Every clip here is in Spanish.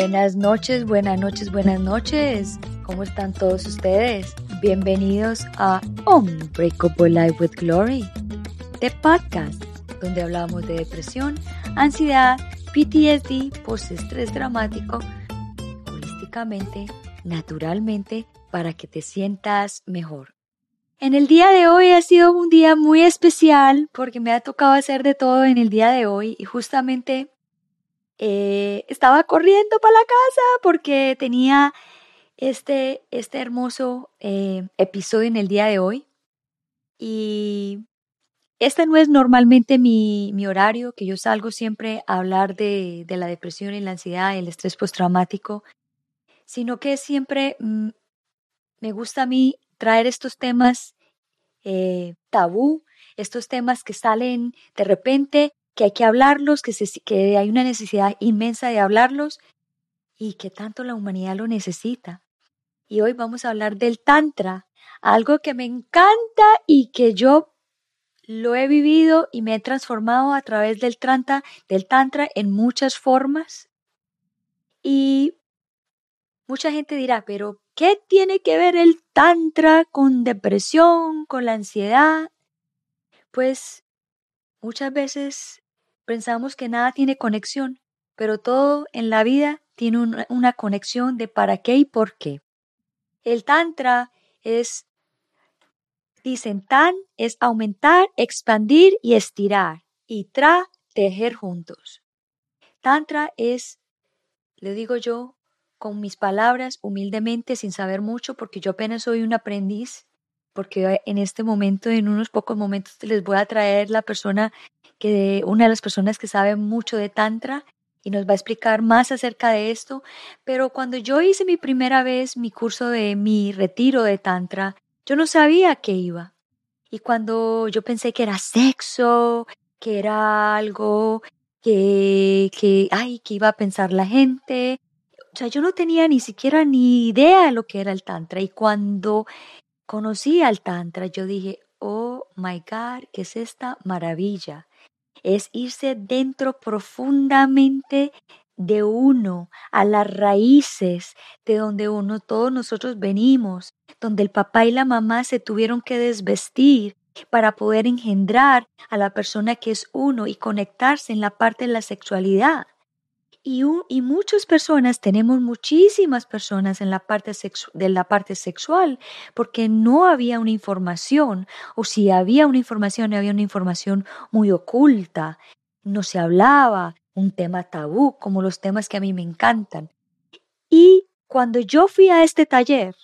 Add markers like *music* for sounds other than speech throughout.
Buenas noches, buenas noches, buenas noches. ¿Cómo están todos ustedes? Bienvenidos a Unbreakable Life with Glory, de podcast, donde hablamos de depresión, ansiedad, PTSD, post-estrés dramático, holísticamente, naturalmente, para que te sientas mejor. En el día de hoy ha sido un día muy especial porque me ha tocado hacer de todo en el día de hoy y justamente eh, estaba corriendo para la casa porque tenía este, este hermoso eh, episodio en el día de hoy. Y este no es normalmente mi, mi, horario, que yo salgo siempre a hablar de, de la depresión y la ansiedad, el estrés postraumático, sino que siempre mm, me gusta a mí traer estos temas eh, tabú, estos temas que salen de repente que hay que hablarlos, que, que hay una necesidad inmensa de hablarlos y que tanto la humanidad lo necesita. Y hoy vamos a hablar del Tantra, algo que me encanta y que yo lo he vivido y me he transformado a través del Tantra, del tantra en muchas formas. Y mucha gente dirá, pero ¿qué tiene que ver el Tantra con depresión, con la ansiedad? Pues muchas veces Pensamos que nada tiene conexión, pero todo en la vida tiene una, conexión de para qué y por qué. El Tantra es, dicen, tan es aumentar, expandir y estirar, y tra, tejer juntos. Tantra es, le digo yo, con mis palabras, humildemente, sin saber mucho, porque yo apenas soy un aprendiz, porque en este momento, en unos pocos momentos, les voy a traer la persona que una de las personas que sabe mucho de Tantra y nos va a explicar más acerca de esto. Pero cuando yo hice mi primera vez mi curso de mi retiro de Tantra, yo no sabía qué iba. Y cuando yo pensé que era sexo, que era algo que, que, ay, que iba a pensar la gente, o sea, yo no tenía ni siquiera ni idea de lo que era el Tantra. Y cuando conocí al Tantra, yo dije, oh my God, ¿qué es esta maravilla? Es irse dentro profundamente de uno, a las raíces de donde uno, todos nosotros venimos, donde el papá y la mamá se tuvieron que desvestir para poder engendrar a la persona que es uno y conectarse en la parte de la sexualidad. Y, muchas personas, tenemos muchísimas personas en la parte de la parte sexual, porque no había una información, o si había una información, había una información muy oculta, no se hablaba, un tema tabú, como los temas que a mí me encantan. Y cuando yo fui a este taller,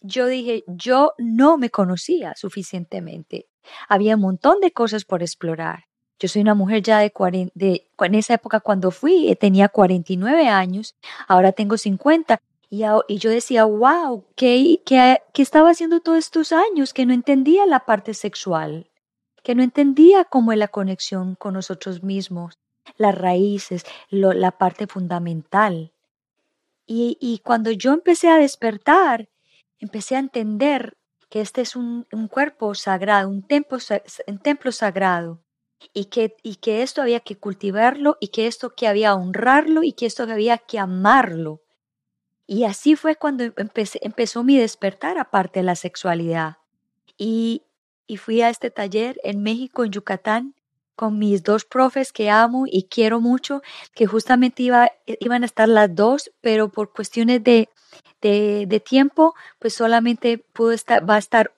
yo dije, yo no me conocía suficientemente. Había un montón de cosas por explorar. Yo soy una mujer ya de, 40, de en esa época cuando fui eh, tenía 49 años, ahora tengo 50 y, yo decía, wow, ¿qué, qué, ¿qué estaba haciendo todos estos años? Que no entendía la parte sexual, que no entendía cómo es la conexión con nosotros mismos, las raíces, la parte fundamental. Y, y, cuando yo empecé a despertar, empecé a entender que este es un, un cuerpo sagrado, un templo, un templo sagrado, y que, y que esto había que cultivarlo y que esto que había honrarlo y que esto había que amarlo. Y así fue cuando empecé, empezó mi despertar aparte de la sexualidad. Y, y fui a este taller en México, en Yucatán, con mis dos profes que amo y quiero mucho, que justamente iba, iban a estar las dos, pero por cuestiones de, de, de tiempo, pues solamente pudo estar, va a estar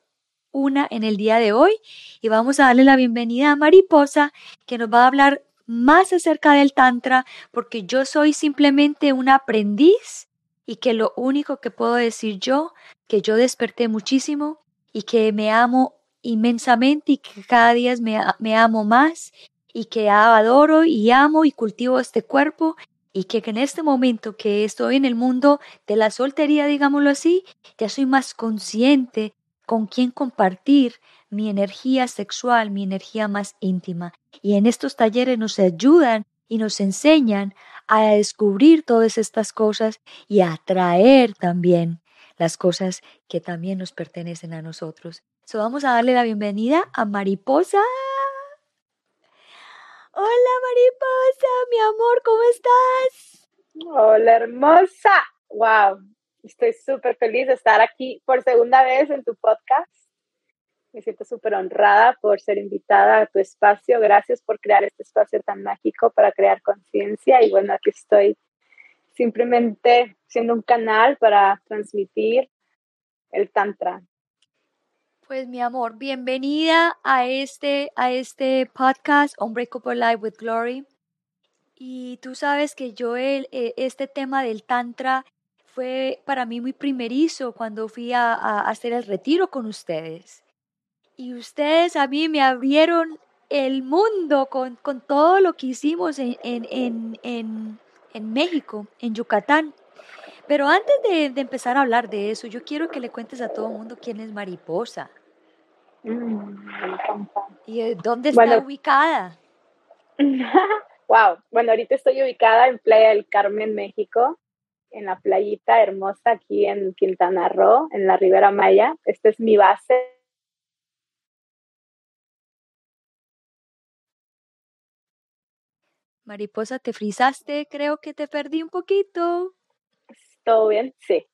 una en el día de hoy. Y vamos a darle la bienvenida a Mariposa que nos va a hablar más acerca del Tantra porque yo soy simplemente un aprendiz y que lo único que puedo decir yo, que yo desperté muchísimo y que me amo inmensamente y que cada día me, me amo más y que adoro y amo y cultivo este cuerpo y que en este momento que estoy en el mundo de la soltería, digámoslo así, ya soy más consciente con quién compartir mi energía sexual, mi energía más íntima. Y en estos talleres nos ayudan y nos enseñan a descubrir todas estas cosas y a atraer también las cosas que también nos pertenecen a nosotros. So, vamos a darle la bienvenida a Mariposa. Hola Mariposa, mi amor, ¿cómo estás? Hola, hermosa. Wow, estoy súper feliz de estar aquí por segunda vez en tu podcast. Me siento súper honrada por ser invitada a tu espacio. Gracias por crear este espacio tan mágico para crear conciencia. Y bueno, aquí estoy simplemente siendo un canal para transmitir el Tantra. Pues mi amor, bienvenida a este, a este podcast Unbreakable Life with Glory. Y tú sabes que yo el, e, este tema del Tantra fue para mí muy primerizo cuando fui a, hacer el retiro con ustedes. Y ustedes a mí me abrieron el mundo con, con todo lo que hicimos en, en, en, en México, en Yucatán. Pero antes de, empezar a hablar de eso, yo quiero que le cuentes a todo el mundo quién es Mariposa. Mm, ¿Y eh, dónde está ubicada? *laughs* wow, bueno, ahorita estoy ubicada en Playa del Carmen, México, en la playita hermosa aquí en Quintana Roo, en la Ribera Maya. Esta es mi base Mariposa, te frizaste, creo que te perdí un poquito. ¿Todo bien? Sí.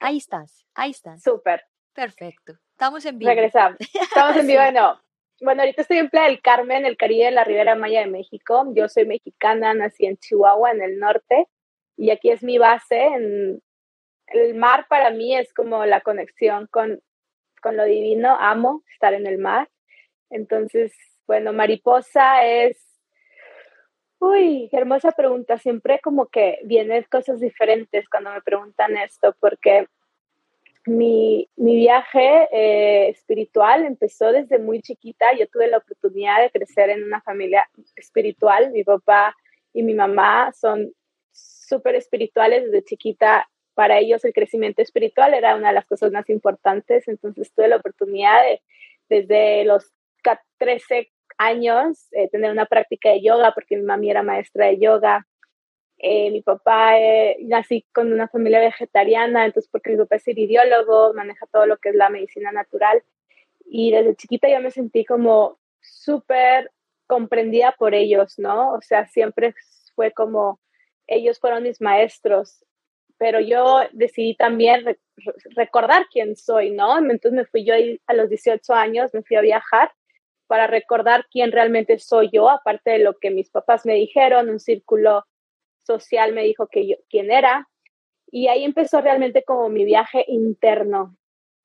Ahí estás, ahí estás. Súper. Perfecto. Estamos en vivo. Regresamos. Estamos en *laughs* vivo no. Bueno, ahorita estoy en Playa del Carmen, el Caribe de la Ribera Maya de México. Yo soy mexicana, nací en Chihuahua, en el norte, y aquí es mi base. En, el mar para mí es como la conexión con, con lo divino. Amo estar en el mar. Entonces, bueno, mariposa es Uy, qué hermosa pregunta. Siempre como que vienen cosas diferentes cuando me preguntan esto, porque mi, mi viaje eh, espiritual empezó desde muy chiquita. Yo tuve la oportunidad de crecer en una familia espiritual. Mi papá y mi mamá son súper espirituales desde chiquita. Para ellos el crecimiento espiritual era una de las cosas más importantes. Entonces tuve la oportunidad de, desde los 13, años eh, tener una práctica de yoga porque mi mami era maestra de yoga. Eh, mi papá, eh, nací con una familia vegetariana, entonces porque mi papá es iridiólogo, maneja todo lo que es la medicina natural. Y desde chiquita yo me sentí como súper comprendida por ellos, ¿no? O sea, siempre fue como ellos fueron mis maestros, pero yo decidí también recordar quién soy, ¿no? Entonces me fui yo a los 18 años, me fui a viajar para recordar quién realmente soy yo, aparte de lo que mis papás me dijeron, un círculo social me dijo que yo, quién era. Y ahí empezó realmente como mi viaje interno.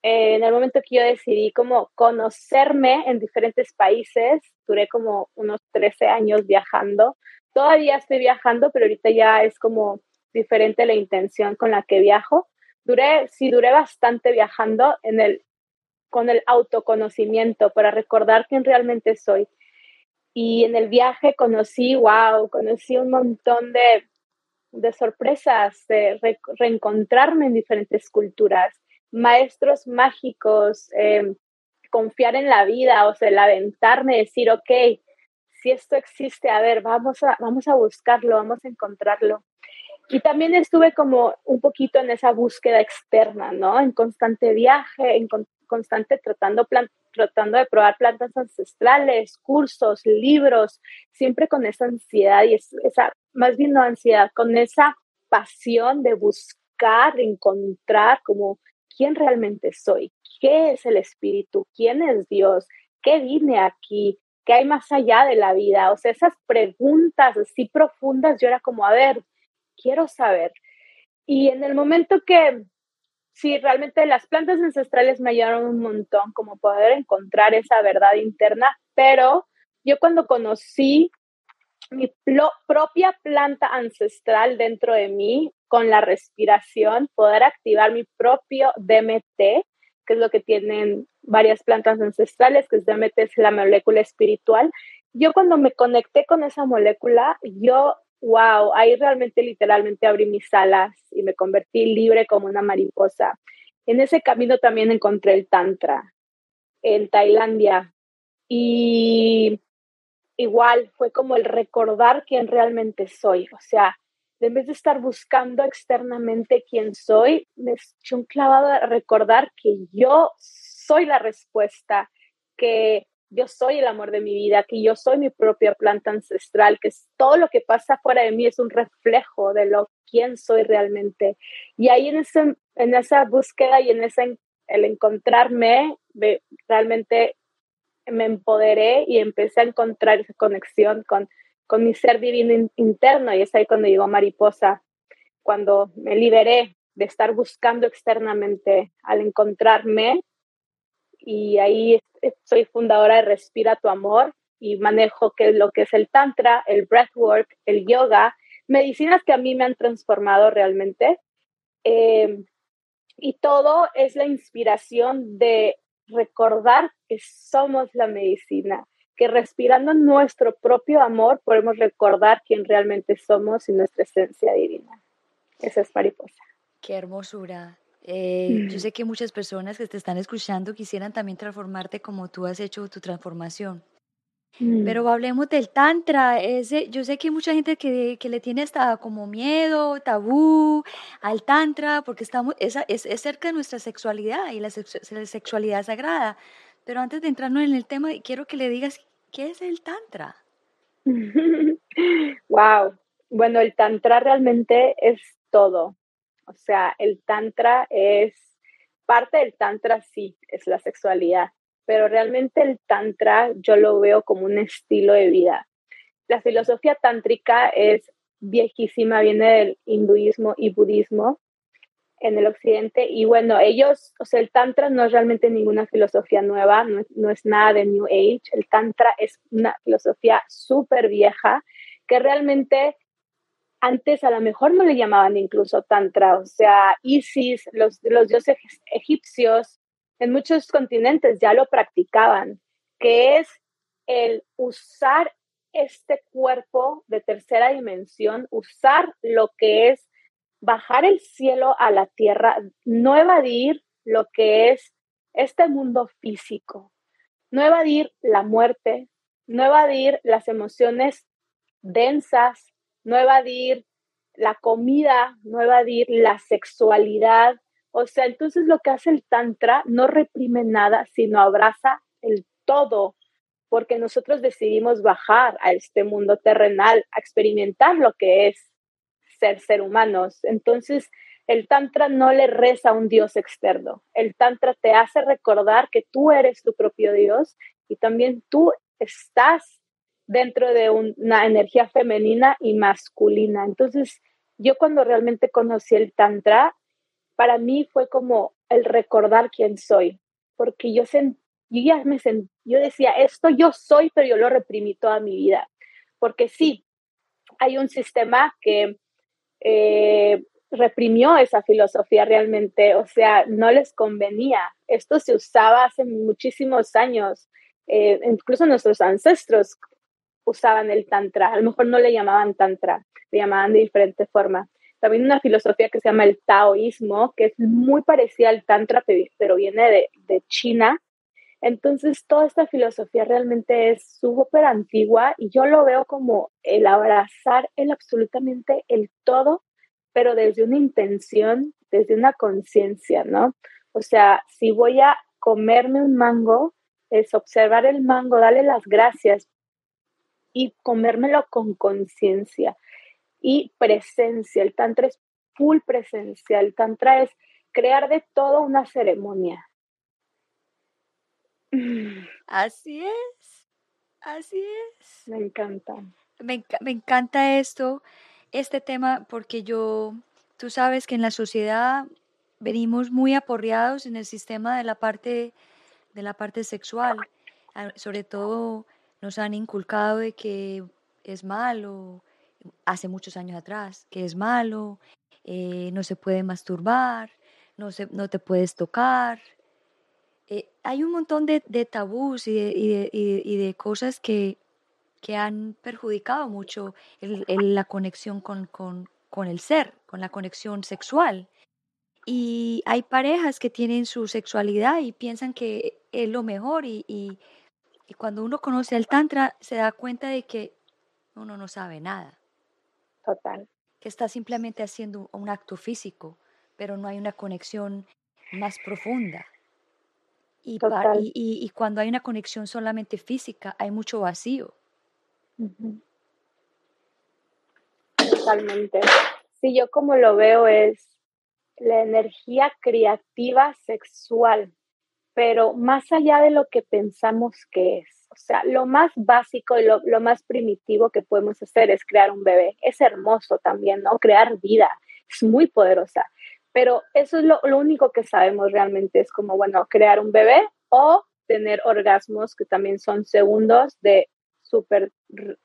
Eh, en el momento que yo decidí como conocerme en diferentes países, duré como unos 13 años viajando. Todavía estoy viajando, pero ahorita ya es como diferente la intención con la que viajo. Duré, sí, duré bastante viajando en el con el autoconocimiento para recordar quién realmente soy. Y en el viaje conocí, wow, conocí un montón de, de sorpresas, de reencontrarme en diferentes culturas, maestros mágicos, em, confiar en la vida, o sea, el aventarme, decir, ok, si esto existe, a ver, vamos a, vamos a buscarlo, vamos a encontrarlo. Y también estuve como un poquito en esa búsqueda externa, ¿no? En constante viaje, en, constante tratando, tratando de probar plantas ancestrales, cursos, libros, siempre con esa ansiedad y esa, más bien no ansiedad, con esa pasión de buscar, de encontrar como quién realmente soy, qué es el espíritu, quién es Dios, qué vine aquí, qué hay más allá de la vida. O sea, esas preguntas así profundas, yo era como, a ver, quiero saber. Y en el momento que sí, realmente las plantas ancestrales me ayudaron un montón como poder encontrar esa verdad interna, pero yo cuando conocí mi propia planta ancestral dentro de mí, con la respiración, poder activar mi propio DMT, que es lo que tienen varias plantas ancestrales, que DMT, es la molécula espiritual. Yo cuando me conecté con esa molécula, yo wow, ahí realmente literalmente abrí mis alas y me convertí libre como una mariposa. En ese camino también encontré el Tantra en Tailandia y igual fue como el recordar quién realmente soy. O sea, en vez de estar buscando externamente quién soy, me eché un clavado a recordar que yo soy la respuesta, que yo soy el amor de mi vida, que yo soy mi propia planta ancestral, que todo lo que pasa fuera de mí es un reflejo de lo quién soy realmente. Y ahí en, ese, en esa búsqueda y en ese el encontrarme, realmente me empoderé y empecé a encontrar esa conexión con, con mi ser divino interno. Y es ahí cuando llegó Mariposa, cuando me liberé de estar buscando externamente al encontrarme. Y ahí soy fundadora de Respira tu Amor y manejo que lo que es el Tantra, el Breathwork, el Yoga, medicinas que a mí me han transformado realmente. Eh, y todo es la inspiración de recordar que somos la medicina, que respirando nuestro propio amor podemos recordar quién realmente somos y nuestra esencia divina. Esa es mariposa. Qué hermosura. Eh, yo mm. sé que muchas personas que te están escuchando quisieran también transformarte como tú has hecho tu transformación. Mm. Pero hablemos del tantra. Ese, yo sé que hay mucha gente que, que, le tiene hasta como miedo, tabú al tantra, porque estamos, es, es, es cerca de nuestra sexualidad y la, la, sexualidad sagrada. Pero antes de entrarnos en el tema, quiero que le digas qué es el tantra. *laughs* wow. Bueno, el tantra realmente es todo. O sea, el tantra es parte del tantra, sí, es la sexualidad pero realmente el tantra yo lo veo como un estilo de vida. La filosofía tántrica es viejísima, viene del hinduismo y budismo en el occidente y bueno, ellos, o sea, el tantra no es realmente ninguna filosofía nueva, no, no es nada de New Age, el tantra es una filosofía súper vieja que realmente antes a lo mejor no le llamaban incluso tantra, o sea, Isis, los, los dioses egipcios, en muchos continentes ya lo practicaban, que es el usar este cuerpo de tercera dimensión, usar lo que es bajar el cielo a la tierra, no evadir lo que es este mundo físico, no evadir la muerte, no evadir las emociones densas, no evadir la comida, no evadir la sexualidad, o sea, entonces lo que hace el Tantra no reprime nada, sino abraza el todo, porque nosotros decidimos bajar a este mundo terrenal, a experimentar lo que es ser ser humanos. Entonces, el Tantra no le reza a un Dios externo. El Tantra te hace recordar que tú eres tu propio Dios y también tú estás dentro de una energía femenina y masculina. Entonces, yo cuando realmente conocí el Tantra, para mí fue como el recordar quién soy, porque yo, ya me yo decía, esto yo soy, pero yo lo reprimí toda mi vida, porque sí, hay un sistema que eh, reprimió esa filosofía realmente, o sea, no les convenía. Esto se usaba hace muchísimos años, eh, incluso nuestros ancestros usaban el tantra, a lo mejor no le llamaban tantra, le llamaban de diferente forma también una filosofía que se llama el taoísmo, que es muy parecida al tantra, pero viene de, de China. Entonces, toda esta filosofía realmente es súper antigua y yo lo veo como el abrazar el absolutamente el todo, pero desde una intención, desde una conciencia, ¿no? O sea, si voy a comerme un mango, es observar el mango, darle las gracias y comérmelo con conciencia y presencia. El tantra es full presencia. El tantra es crear de todo una ceremonia. *laughs* Así es, así es. Me encanta. Me, me encanta esto, este tema, porque yo, tú sabes que en la sociedad venimos muy aporreados en el sistema de la parte, de la parte sexual. Sobre todo nos han inculcado de que es malo, hace muchos años atrás, que es malo, eh, no se puede masturbar, no, se, no te puedes tocar. Hay un montón de, de tabús y de, y, de, cosas que, que, han perjudicado mucho la conexión con, con, con el ser, con la conexión sexual. Y hay parejas que tienen su sexualidad y piensan que es lo mejor y, y, cuando uno conoce al tantra se da cuenta de que uno no sabe nada. Total. Que está simplemente haciendo un acto físico, pero no hay una conexión más profunda. Y, y, cuando hay una conexión solamente física, hay mucho vacío. Totalmente. Sí, yo como lo veo es la energía creativa sexual, pero más allá de lo que pensamos que es. O sea, lo más básico y lo, más primitivo que podemos hacer es crear un bebé. Es hermoso también, ¿no? Crear vida. Es muy poderosa. Pero eso es lo, lo único que sabemos realmente. Es como, bueno, crear un bebé o tener orgasmos que también son segundos de súper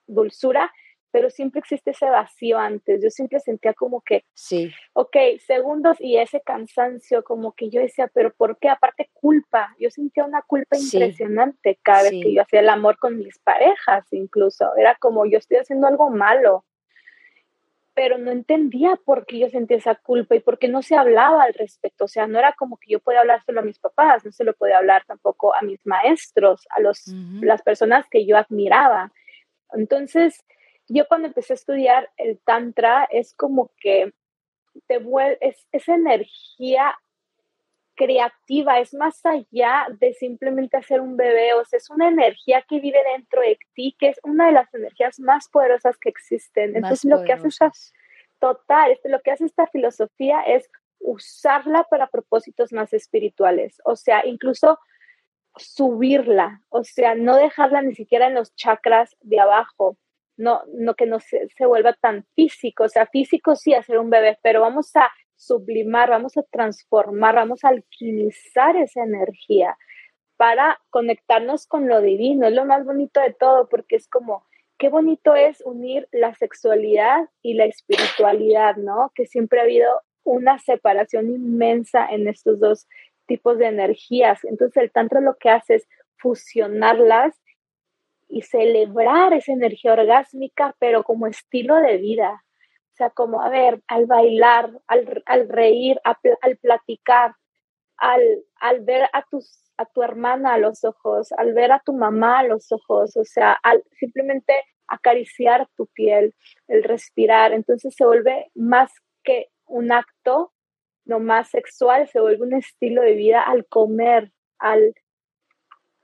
dulzura pero siempre existe ese vacío antes. Yo siempre sentía como que, sí. ok, segundos y ese cansancio, como que yo decía, pero ¿por qué? Aparte culpa, yo sentía una culpa impresionante cada vez que yo hacía el amor con mis parejas, incluso. Era como yo estoy haciendo algo malo, pero no entendía por qué yo sentía esa culpa y por qué no se hablaba al respecto. O sea, no era como que yo podía hablárselo a mis papás, no se lo podía hablar tampoco a mis maestros, a los, las personas que yo admiraba. Entonces, yo cuando empecé a estudiar el tantra es como que te vuelve, es, esa energía creativa, es más allá de simplemente hacer un bebé, o sea, es una energía que vive dentro de ti, que es una de las energías más poderosas que existen. Entonces, lo que hace esta, total, este, lo que hace esta filosofía es usarla para propósitos más espirituales, o sea, incluso subirla, o sea, no dejarla ni siquiera en los chakras de abajo, no, no que no se, vuelva tan físico, o sea, físico sí hacer un bebé, pero vamos a sublimar, vamos a transformar, vamos a alquimizar esa energía para conectarnos con lo divino. Es lo más bonito de todo porque es como, qué bonito es unir la sexualidad y la espiritualidad, ¿no? Que siempre ha habido una separación inmensa en estos dos tipos de energías. Entonces el tantra lo que hace es fusionarlas y celebrar esa energía orgásmica, pero como estilo de vida. O sea, como, a ver, al bailar, al, reír, al platicar, al, al ver a, tus, a tu hermana a los ojos, al ver a tu mamá a los ojos, o sea, al simplemente acariciar tu piel, el respirar. Entonces se vuelve más que un acto, no más sexual, se vuelve un estilo de vida al comer, al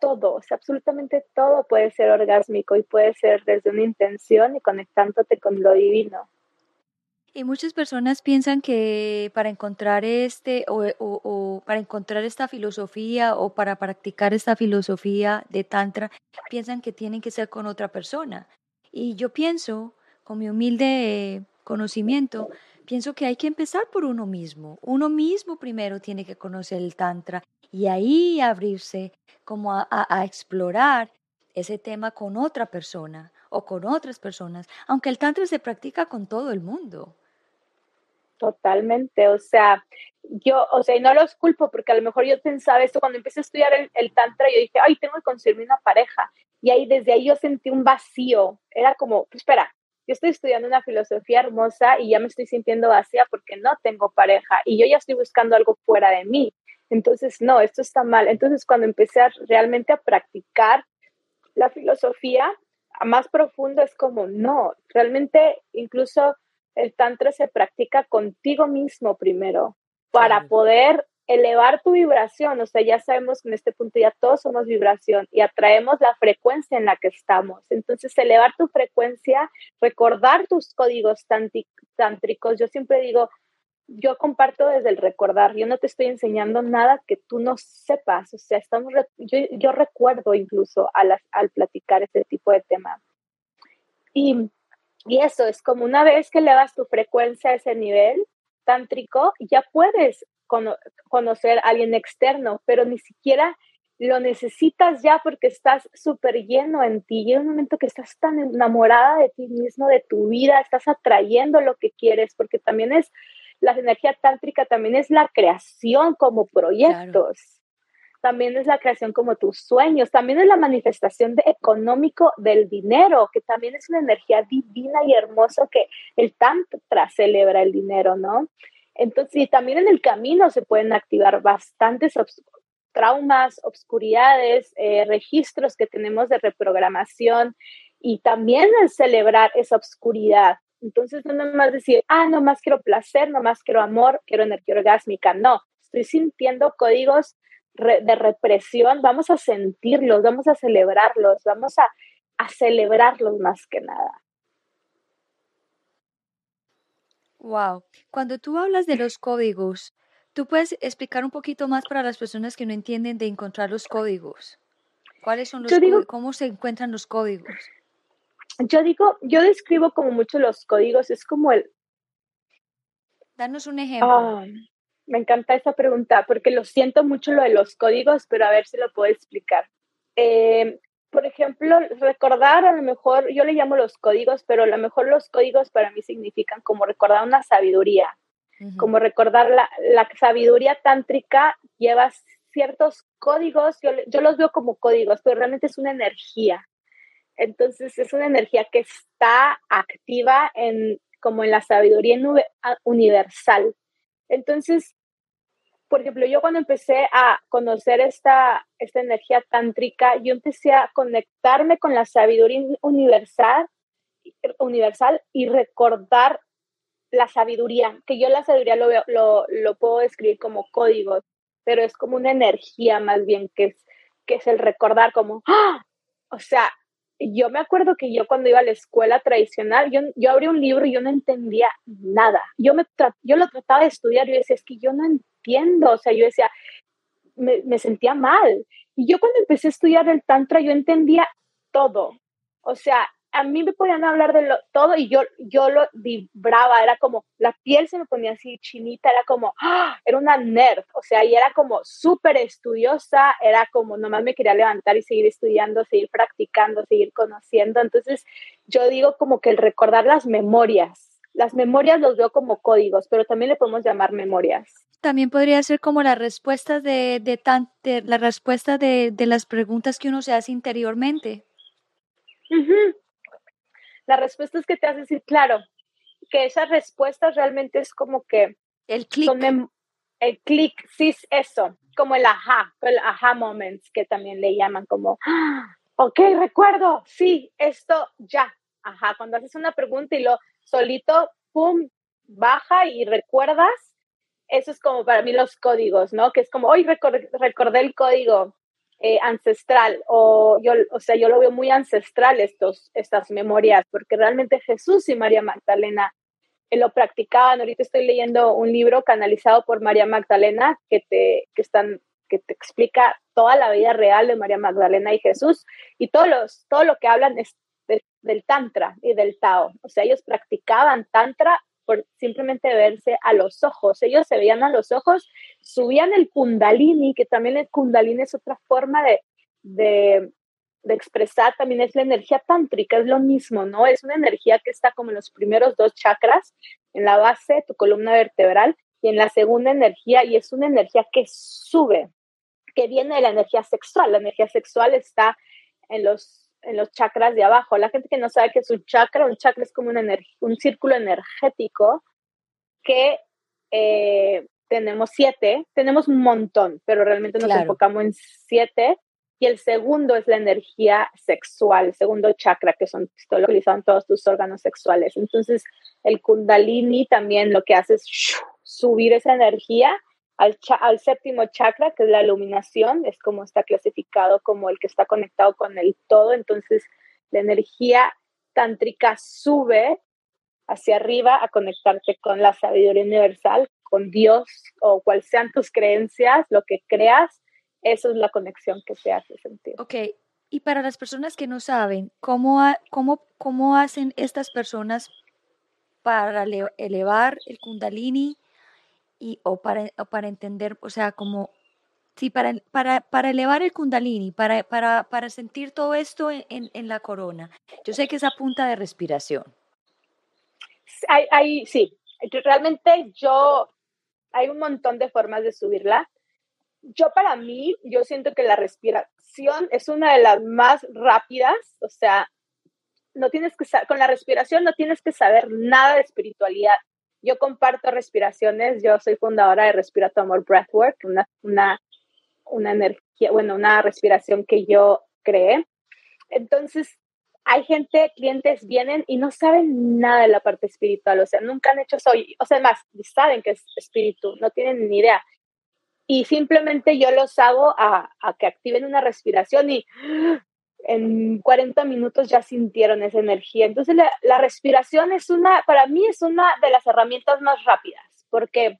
todo, o sea, absolutamente todo puede ser orgásmico y puede ser desde una intención y conectándote con lo divino. Y muchas personas piensan que para encontrar este o, para encontrar esta filosofía o para practicar esta filosofía de tantra piensan que tienen que ser con otra persona. Y yo pienso, con mi humilde conocimiento, pienso que hay que empezar por uno mismo. Uno mismo primero tiene que conocer el tantra y ahí abrirse como a, explorar ese tema con otra persona o con otras personas, aunque el tantra se practica con todo el mundo. Totalmente, o sea, yo, o sea, y no los culpo porque a lo mejor yo pensaba esto cuando empecé a estudiar el, tantra, yo dije, ay, tengo que conseguirme una pareja. Y ahí desde ahí yo sentí un vacío. Era como, pues, espera, yo estoy estudiando una filosofía hermosa y ya me estoy sintiendo vacía porque no tengo pareja y yo ya estoy buscando algo fuera de mí. Entonces, no, esto está mal. Entonces, cuando empecé realmente a practicar la filosofía a más profundo, es como, no, realmente incluso el tantra se practica contigo mismo primero para poder elevar tu vibración. O sea, ya sabemos que en este punto ya todos somos vibración y atraemos la frecuencia en la que estamos. Entonces, elevar tu frecuencia, recordar tus códigos tántricos. Yo siempre digo, yo comparto desde el recordar, yo no te estoy enseñando nada que tú no sepas, o sea, estamos, yo, recuerdo incluso al, al platicar este tipo de tema. Y, y eso es como una vez que elevas tu frecuencia a ese nivel tántrico, ya puedes conocer a alguien externo, pero ni siquiera lo necesitas ya porque estás súper lleno en ti. Y en un momento que estás tan enamorada de ti mismo, de tu vida, estás atrayendo lo que quieres, porque también es la energía tántrica también es la creación como proyectos. También es la creación como tus sueños, también es la manifestación de económico del dinero, que también es una energía divina y hermosa que el tantra celebra el dinero, ¿no? Entonces, y también en el camino se pueden activar bastantes traumas, obscuridades, eh, registros que tenemos de reprogramación y también el celebrar esa obscuridad entonces, no más decir, ah, no más quiero placer, no más quiero amor, quiero energía orgásmica. No, estoy sintiendo códigos de represión, vamos a sentirlos, vamos a celebrarlos, vamos a, a celebrarlos más que nada. Wow. Cuando tú hablas de los códigos, ¿tú puedes explicar un poquito más para las personas que no entienden de encontrar los códigos? ¿Cuáles son los códigos? ¿Cómo se encuentran los códigos? Yo digo, yo describo como mucho los códigos, es como el... Danos un ejemplo. Ah, me encanta esa pregunta porque lo siento mucho lo de los códigos, pero a ver si lo puedo explicar. Eh, por ejemplo, recordar a lo mejor, yo le llamo los códigos, pero a lo mejor los códigos para mí significan como recordar una sabiduría, como recordar la, la, sabiduría tántrica lleva ciertos códigos, yo, yo los veo como códigos, pero realmente es una energía. Entonces es una energía que está activa en como en la sabiduría universal. Entonces, por ejemplo, yo cuando empecé a conocer esta, esta energía tántrica, yo empecé a conectarme con la sabiduría universal, universal y recordar la sabiduría, que yo la sabiduría lo, lo, lo puedo describir como códigos, pero es como una energía más bien que es, que es el recordar como, ¡ah! o sea, yo me acuerdo que yo cuando iba a la escuela tradicional, yo, yo abrí un libro y yo no entendía nada. Yo, me yo lo trataba de estudiar y decía, es que yo no entiendo, o sea, yo decía, me, me sentía mal. Y yo cuando empecé a estudiar el Tantra, yo entendía todo. O sea, a mí me podían hablar de lo, todo y yo, yo lo vibraba, era como, la piel se me ponía así chinita, era como, ¡ah! era una nerd, o sea, y era como súper estudiosa, era como, nomás me quería levantar y seguir estudiando, seguir practicando, seguir conociendo. Entonces, yo digo como que el recordar las memorias, las memorias los veo como códigos, pero también le podemos llamar memorias también podría ser como la respuesta de, de, la respuesta de, de, las preguntas que uno se hace interiormente. La respuesta es que te hace decir, claro, que esas respuestas realmente es como que... El clic. El clic, sí, es eso, como el ajá, el ajá moments, que también le llaman como, ¡Ah! ok, recuerdo, sí, esto ya, ajá, cuando haces una pregunta y lo solito, pum, baja y recuerdas, eso es como para mí los códigos, ¿no? Que es como, hoy recordé, el código eh, ancestral, o yo, o sea, yo lo veo muy ancestral estos, estas memorias, porque realmente Jesús y María Magdalena eh, lo practicaban. Ahorita estoy leyendo un libro canalizado por María Magdalena que te, que están, que te explica toda la vida real de María Magdalena y Jesús, y todos los, todo lo que hablan es del Tantra y del Tao. O sea, ellos practicaban Tantra por simplemente verse a los ojos. Ellos se veían a los ojos, subían el kundalini, que también el kundalini es otra forma de, de, de expresar, también es la energía tántrica, es lo mismo, ¿no? Es una energía que está como en los primeros dos chakras, en la base, tu columna vertebral, y en la segunda energía, y es una energía que sube, que viene de la energía sexual. La energía sexual está en los en los chakras de abajo. La gente que no sabe qué es un chakra, un chakra es como un, un círculo energético que eh, tenemos siete, tenemos un montón, pero realmente nos enfocamos en siete. Y el segundo es la energía sexual, el segundo chakra, que son, está localizado en todos tus órganos sexuales. Entonces, el kundalini también lo que hace es subir esa energía al, séptimo chakra, que es la iluminación, es como está clasificado como el que está conectado con el todo. Entonces, la energía tántrica sube hacia arriba a conectarte con la sabiduría universal, con Dios o cual sean tus creencias, lo que creas, eso es la conexión que se hace sentir. Ok, y para las personas que no saben, ¿cómo, cómo, cómo hacen estas personas para elevar el kundalini y, o, para, para entender, o sea, como, sí, para, para, para elevar el kundalini, para, para, para sentir todo esto en, en, la corona. Yo sé que es a punta de respiración. Hay, hay, sí, realmente yo, hay un montón de formas de subirla. Yo para mí, yo siento que la respiración es una de las más rápidas, o sea, no tienes que con la respiración no tienes que saber nada de espiritualidad. Yo comparto respiraciones, yo soy fundadora de Respirato Amor Breathwork, una, una, una energía, bueno, una respiración que yo creé. Entonces, hay gente, clientes vienen y no saben nada de la parte espiritual, o sea, nunca han hecho eso, o sea, más, saben que es espíritu, no tienen ni idea. y simplemente yo los hago a, a que activen una respiración y en 40 minutos ya sintieron esa energía. Entonces la, la, respiración es una, para mí es una de las herramientas más rápidas, porque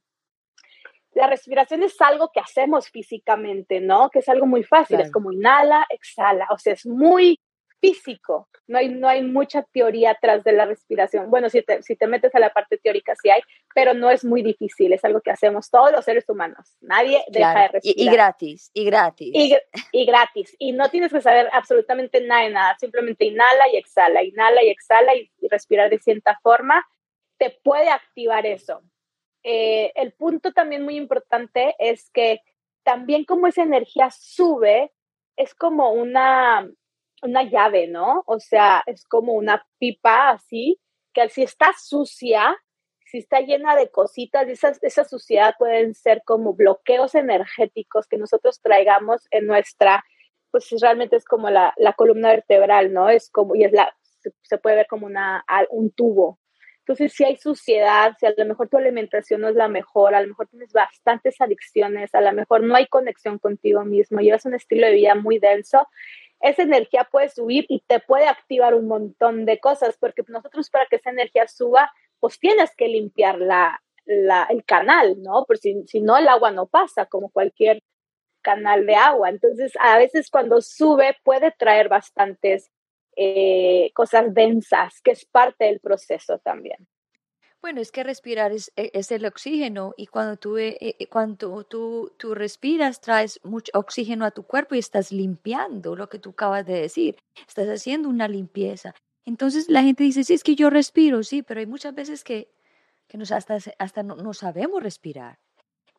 la respiración es algo que hacemos físicamente, ¿no? Que es algo muy fácil, es como inhala, exhala, o sea, es muy físico, no hay, no hay mucha teoría atrás de la respiración. Bueno, si te, si te metes a la parte teórica sí hay, pero no es muy difícil, es algo que hacemos todos los seres humanos, nadie deja de respirar. Y, y, gratis, y gratis. Y, y, gratis, y no tienes que saber absolutamente nada de nada, simplemente inhala y exhala, inhala y exhala y, y respirar de cierta forma, te puede activar eso. Eh, el punto también muy importante es que también como esa energía sube, es como una, una llave, ¿no? O sea, es como una pipa así, que si está sucia, si está llena de cositas, esa, esa suciedad pueden ser como bloqueos energéticos que nosotros traigamos en nuestra, pues realmente es como la, la columna vertebral, ¿no? Es como, y es la, se, se puede ver como una, un tubo, entonces, si hay suciedad, si a lo mejor tu alimentación no es la mejor, a lo mejor tienes bastantes adicciones, a lo mejor no hay conexión contigo mismo, llevas un estilo de vida muy denso, esa energía puede subir y te puede activar un montón de cosas, porque nosotros para que esa energía suba, pues tienes que limpiar la, la, el canal, ¿no? Porque si, si no, el agua no pasa como cualquier canal de agua. Entonces, a veces cuando sube puede traer bastantes eh, cosas densas, que es parte del proceso también. Bueno, es que respirar es, e, es el oxígeno y cuando tú, eh, eh, cuando tú, tú respiras traes mucho oxígeno a tu cuerpo y estás limpiando lo que tú acabas de decir, estás haciendo una limpieza. Entonces la gente dice, sí, es que yo respiro, sí, pero hay muchas veces que, que nos hasta, hasta no, no sabemos respirar.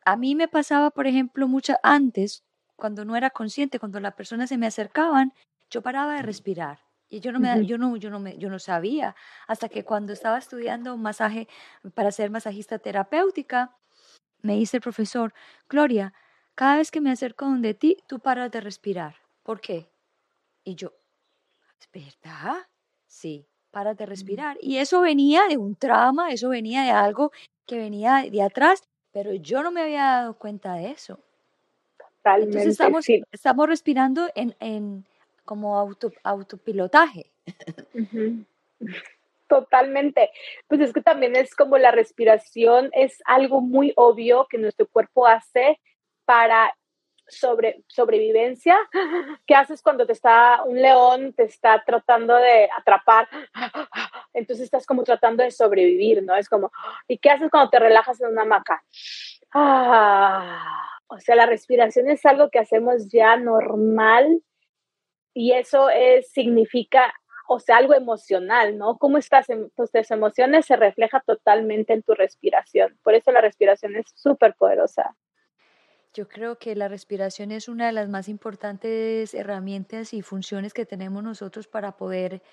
A mí me pasaba, por ejemplo, mucho antes, cuando no era consciente, cuando las personas se me acercaban, yo paraba de respirar y yo no, me, yo, no, yo, no me, yo no sabía, hasta que cuando estaba estudiando masaje para ser masajista terapéutica, me dice el profesor, Gloria, cada vez que me acerco donde ti, tú paras de respirar. ¿Por qué? Y yo, ¿es verdad? Sí, paras de respirar. Y eso venía de un trauma, eso venía de algo que venía de atrás, pero yo no me había dado cuenta de eso. Totalmente, Entonces estamos, sí. estamos respirando en, en, como auto, autopilotaje. Totalmente. Pues es que también es como la respiración, es algo muy obvio que nuestro cuerpo hace para sobre, sobrevivencia. *laughs* ¿Qué haces cuando te está un león, te está tratando de atrapar? *laughs* Entonces estás como tratando de sobrevivir, ¿no? Es como, ¿y qué haces cuando te relajas en una hamaca? Ah, o sea, la respiración es algo que hacemos ya normal y eso es, significa, o sea, algo emocional, ¿no? Cómo estás en tus emociones se refleja totalmente en tu respiración. Por eso la respiración es súper poderosa. Yo creo que la respiración es una de las más importantes herramientas y funciones que tenemos nosotros para poder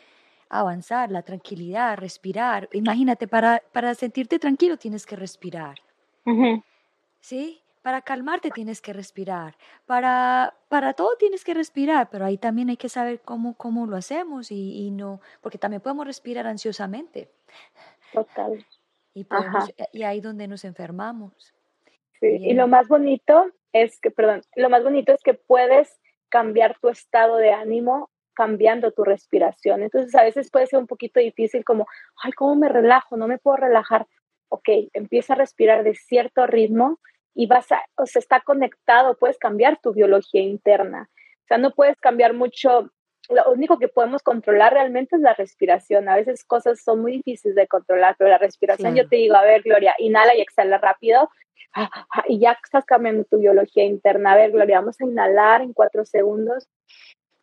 avanzar, la tranquilidad, respirar. Imagínate, para, para sentirte tranquilo tienes que respirar. Uh -huh. ¿Sí? Para calmarte tienes que respirar, para, para todo tienes que respirar, pero ahí también hay que saber cómo, cómo lo hacemos y, y no, porque también podemos respirar ansiosamente. Total. Y, podemos, y ahí donde nos enfermamos. Sí, y, y lo más bonito es que, perdón, lo más bonito es que puedes cambiar tu estado de ánimo cambiando tu respiración. Entonces a veces puede ser un poquito difícil como, ay, ¿cómo me relajo? No me puedo relajar. Ok, empieza a respirar de cierto ritmo y vas a, o sea, está conectado, puedes cambiar tu biología interna. O sea, no puedes cambiar mucho, lo único que podemos controlar realmente es la respiración. A veces cosas son muy difíciles de controlar, pero la respiración, claro. yo te digo, a ver, Gloria, inhala y exhala rápido, y ya estás cambiando tu biología interna. A ver, Gloria, vamos a inhalar en cuatro segundos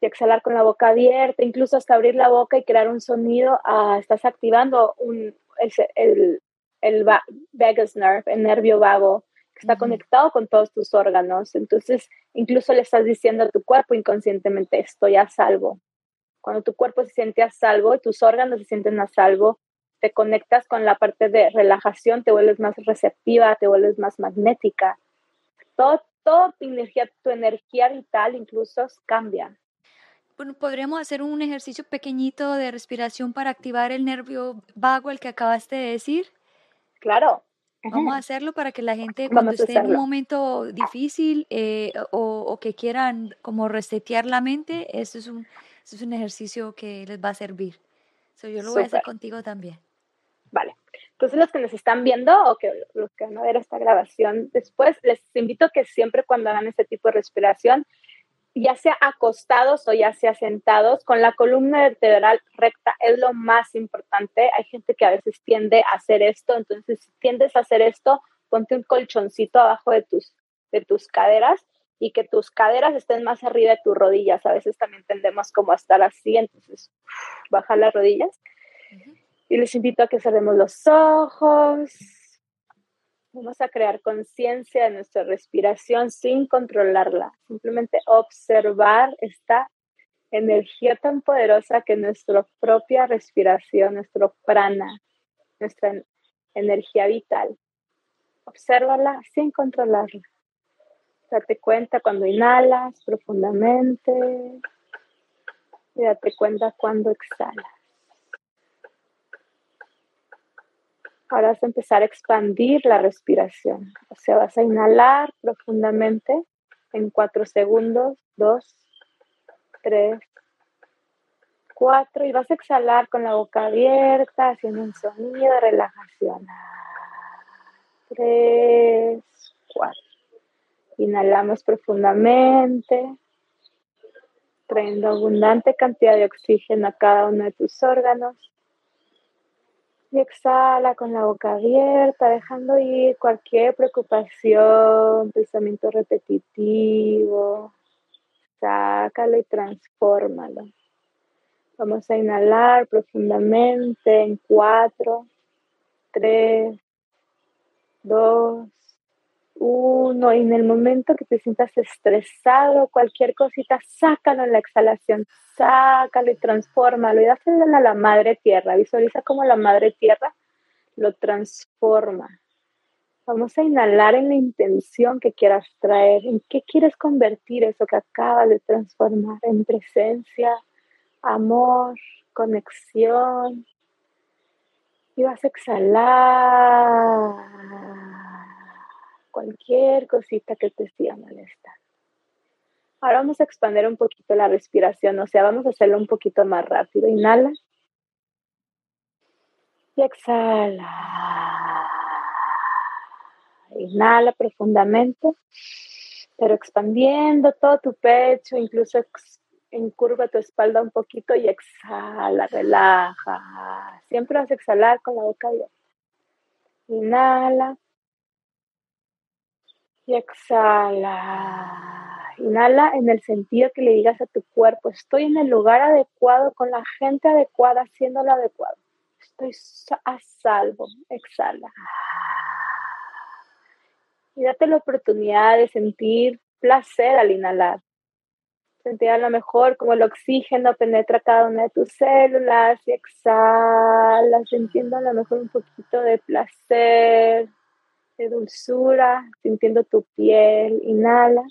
y exhalar con la boca abierta, incluso hasta abrir la boca y crear un sonido, ah, estás activando un, el, el, el vagus nerve, el nervio vago, que está uh -huh. conectado con todos tus órganos. Entonces, incluso le estás diciendo a tu cuerpo inconscientemente, estoy a salvo. Cuando tu cuerpo se siente a salvo y tus órganos se sienten a salvo, te conectas con la parte de relajación, te vuelves más receptiva, te vuelves más magnética. Todo, todo tu energía, tu energía vital incluso cambia. Bueno, podríamos hacer un ejercicio pequeñito de respiración para activar el nervio vago, el que acabaste de decir. Claro, Vamos a hacerlo para que la gente cuando esté en un momento difícil eh, o, que quieran como resetear la mente, eso es un, es un ejercicio que les va a servir. yo lo voy a hacer contigo también. Vale. Entonces los que nos están viendo o que los que van a ver esta grabación después, les invito a que siempre cuando hagan este tipo de respiración, ya sea acostados o ya sea sentados, con la columna vertebral recta es lo más importante. Hay gente que a veces tiende a hacer esto, entonces si tiendes a hacer esto, ponte un colchoncito abajo de tus, de tus caderas y que tus caderas estén más arriba de tus rodillas. A veces también tendemos como a estar así, entonces baja las rodillas. Y les invito a que cerremos los ojos. Vamos a crear conciencia de nuestra respiración sin controlarla. Simplemente observar esta energía tan poderosa que nuestra propia respiración, nuestro prana, nuestra energía vital. Obsérvala sin controlarla. Date cuenta cuando inhalas profundamente y date cuenta cuando exhalas. Ahora vas a empezar a expandir la respiración. O sea, vas a inhalar profundamente en cuatro segundos, dos, tres, cuatro, y vas a exhalar con la boca abierta, haciendo un sonido de relajación. Tres, cuatro. Inhalamos profundamente, trayendo abundante cantidad de oxígeno a cada uno de tus órganos. Y exhala con la boca abierta, dejando ir cualquier preocupación, pensamiento repetitivo. Sácalo y transfórmalo. Vamos a inhalar profundamente en cuatro, tres, dos, uno, y en el momento que te sientas estresado, cualquier cosita, sácalo en la exhalación, sácalo y transfórmalo y dáselo a la madre tierra. Visualiza cómo la madre tierra lo transforma. Vamos a inhalar en la intención que quieras traer, en qué quieres convertir eso que acabas de transformar, en presencia, amor, conexión. Y vas a exhalar cualquier cosita que te siga molestando. Ahora vamos a expandir un poquito la respiración, o sea, vamos a hacerlo un poquito más rápido. Inhala. Y exhala. Inhala profundamente, pero expandiendo todo tu pecho, incluso encurva tu espalda un poquito y exhala, relaja. Siempre vas a exhalar con la boca abierta. Inhala y exhala. Inhala en el sentido que le digas a tu cuerpo, estoy en el lugar adecuado, con la gente adecuada, haciendo lo adecuado. Estoy a salvo. Exhala. Y date la oportunidad de sentir placer al inhalar. Sentir a lo mejor como el oxígeno penetra cada una de tus células y exhala, sintiendo a lo mejor un poquito de placer, de dulzura, sintiendo tu piel, inhala.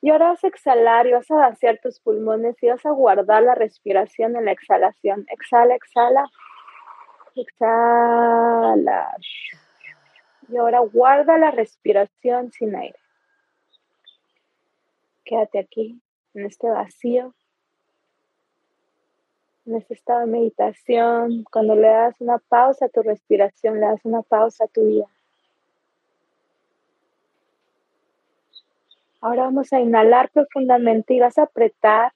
Y ahora vas a exhalar y vas a vaciar tus pulmones y vas a guardar la respiración en la exhalación. Exhala, exhala. Exhala. Y ahora guarda la respiración sin aire. Quédate aquí, en este vacío, en este estado de meditación, cuando le das una pausa a tu respiración, le das una pausa a tu vida. Ahora vamos a inhalar profundamente y vas a apretar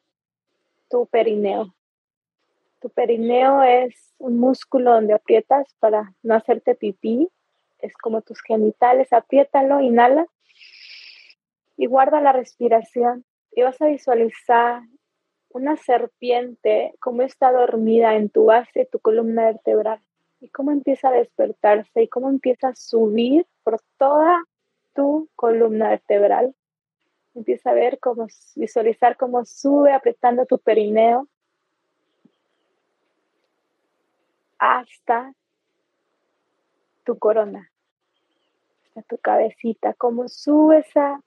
tu perineo. Tu perineo es un músculo donde aprietas para no hacerte pipí. Es como tus genitales. Apriétalo, inhala y guarda la respiración. Y vas a visualizar una serpiente, cómo está dormida en tu base, tu columna vertebral, y cómo empieza a despertarse y cómo empieza a subir por toda tu columna vertebral. Empieza a ver cómo, visualizar cómo sube apretando tu perineo hasta tu corona, hasta tu cabecita, cómo sube esa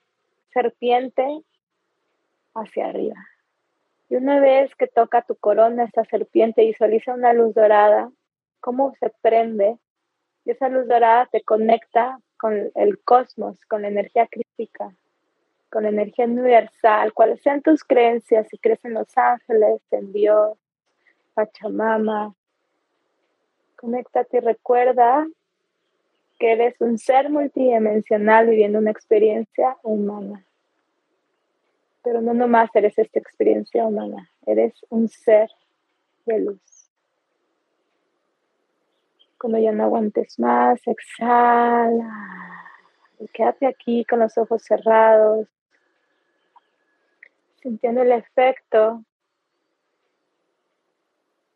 serpiente hacia arriba. Y una vez que toca tu corona esta serpiente, visualiza una luz dorada, cómo se prende Y esa luz dorada te conecta con el cosmos, con la energía crítica, con la energía universal, cuáles sean tus creencias, si crees en los ángeles, en Dios, Pachamama. Conéctate y recuerda que eres un ser multidimensional viviendo una experiencia humana. Pero no nomás eres esta experiencia humana, eres un ser de luz. Cuando ya no aguantes más, exhala. Y quédate aquí con los ojos cerrados, sintiendo el efecto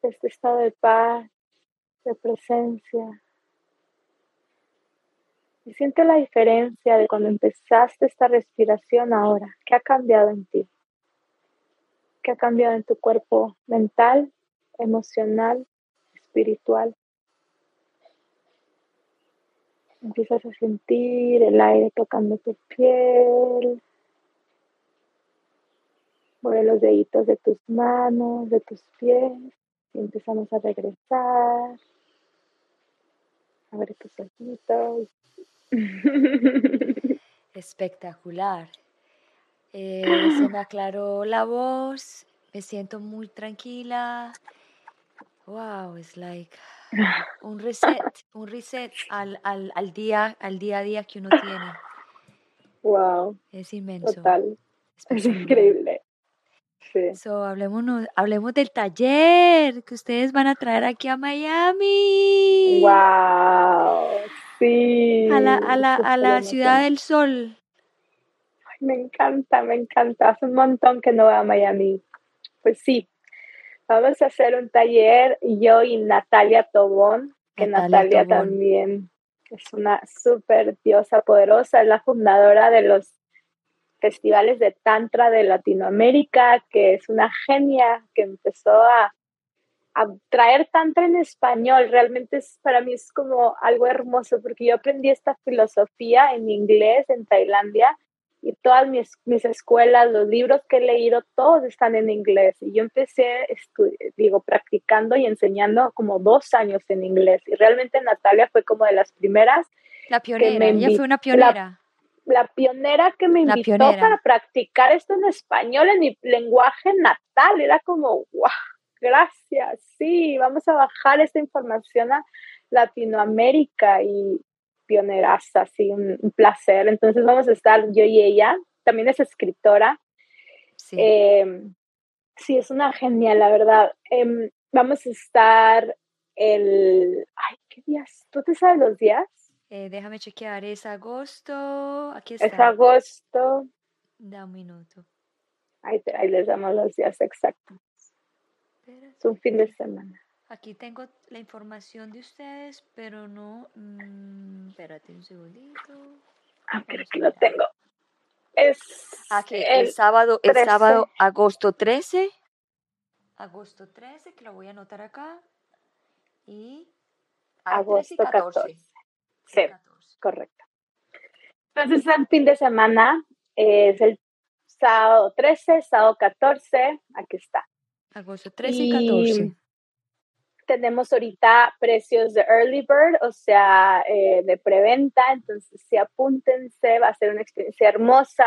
de este estado de paz, de presencia. Y siente la diferencia de cuando empezaste esta respiración ahora. ¿Qué ha cambiado en ti? ¿Qué ha cambiado en tu cuerpo mental, emocional, espiritual? Empiezas a sentir el aire tocando tu piel. Mueve los deditos de tus manos, de tus pies. Y empezamos a regresar. Abre tus ojitos. *laughs* Espectacular. Eh, se me aclaró la voz. Me siento muy tranquila. Wow, it's like un reset, un reset al, al, al, día, al día a día que uno tiene. Wow. Es inmenso. Total. Es increíble. Sí. So, hablemos, hablemos del taller que ustedes van a traer aquí a Miami. Wow. Sí. A la, a la, a la ciudad del sol. Ay, me encanta, me encanta. Hace un montón que no voy a Miami. Pues sí, Vamos a hacer un taller, yo y Natalia Tobón, que Natalia, también es una súper diosa poderosa, es la fundadora de los festivales de Tantra de Latinoamérica, que es una genia que empezó a, a traer Tantra en español. Realmente es, para mí es como algo hermoso, porque yo aprendí esta filosofía en inglés en Tailandia y todas mis, mis escuelas, los libros que he leído, todos están en inglés. Y yo empecé, digo, practicando y enseñando como dos años en inglés. Y realmente Natalia fue como de las primeras. La pionera, ella fue una pionera. La, pionera que me invitó para practicar esto en español, en mi lenguaje natal. Era como, wow, gracias, sí, vamos a bajar esta información a Latinoamérica. Y pioneras, así un, placer. Entonces vamos a estar yo y ella, también es escritora. Sí, em, sí es una genial, la verdad. Em, vamos a estar el... Ay, ¿qué días? ¿Tú te sabes los días? Eh, déjame chequear, es agosto, aquí está. Es agosto. Da un minuto. Ahí, ahí les damos los días exactos. Es un fin de semana. Aquí tengo la información de ustedes, pero no. Mmm, espérate un segundito. Ah, creo que lo tengo. Es aquí, el, sábado, el sábado, agosto 13. Agosto 13, que lo voy a anotar acá. Y agosto 14. Sí, correcto. Entonces, el fin de semana es el sábado 13, sábado 14. Aquí está. Agosto 13 y 14 tenemos ahorita precios de early bird, o sea, eh, de preventa, entonces sí apúntense, va a ser una experiencia hermosa,